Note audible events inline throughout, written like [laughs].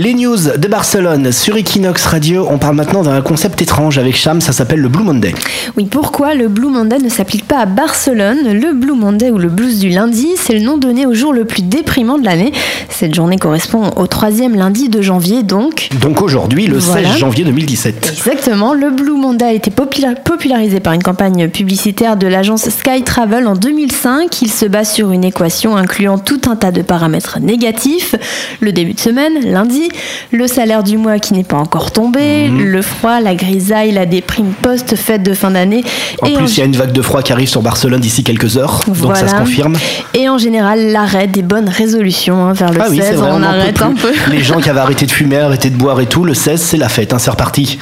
Les news de Barcelone sur Equinox Radio. On parle maintenant d'un concept étrange avec Cham, ça s'appelle le Blue Monday. Oui, pourquoi le Blue Monday ne s'applique pas à Barcelone? Le Blue Monday ou le blues du lundi, c'est le nom donné au jour le plus déprimant de l'année. Cette journée correspond au troisième lundi de janvier, donc. Donc aujourd'hui, le 16 janvier 2017. Exactement. Le Blue Monday a été popularisé par une campagne publicitaire de l'agence Sky Travel en 2005. Il se base sur une équation incluant tout un tas de paramètres négatifs. Le début de semaine, lundi, le salaire du mois qui n'est pas encore tombé, mhm. le froid, la grisaille, la déprime post-fête de fin d'année. En plus, il y a une vague de froid qui arrive sur Barcelone d'ici quelques heures, donc ça se confirme. Et en général, l'arrêt des bonnes résolutions hein, vers le 16, ah on, arrête un peu. Les gens qui avaient arrêté de fumer, arrêté de boire et tout, le 16, c'est la fête, hein, c'est reparti.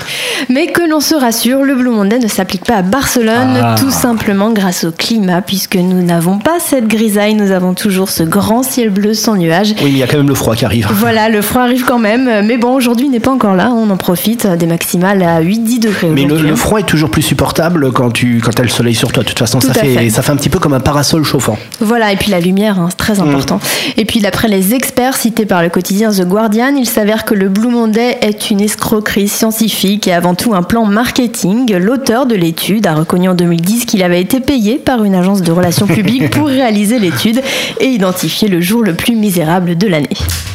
Mais que l'on se rassure, le Blue Monday ne s'applique pas à Barcelone, ah. tout simplement grâce au climat, puisque nous n'avons pas cette grisaille, nous avons toujours ce grand ciel bleu sans nuages. Oui, mais il y a quand même le froid qui arrive. Voilà, le froid arrive quand même, mais bon, aujourd'hui n'est pas encore là, on en profite, des maximales à 8-10 degrés. Mais le, froid est toujours plus supportable quand tu quand as le soleil sur toi. De toute façon, ça fait, ça fait un petit peu comme un parasol chauffant. Voilà, et puis la lumière, hein, c'est très mm. important. Et puis d'après les experts cités par le quotidien The Guardian, il s'avère que le Blue Monday est une escroquerie scientifique et avant tout un plan marketing. L'auteur de l'étude a reconnu en 2010 qu'il avait été payé par une agence de relations publiques pour [laughs] réaliser l'étude et identifier le jour le plus misérable de l'année.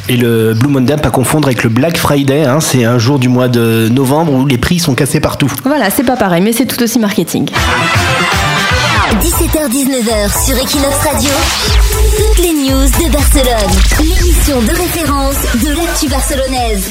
Et le Blue Monday, pas confondre avec le Black Friday, hein, c'est un jour du mois de novembre où les prix sont cassés partout. Voilà, c'est pas pareil, mais c'est tout aussi marketing. 17h-19h sur Equinox Radio, toutes les news de Barcelone, l'émission de référence de l'actu barcelonaise.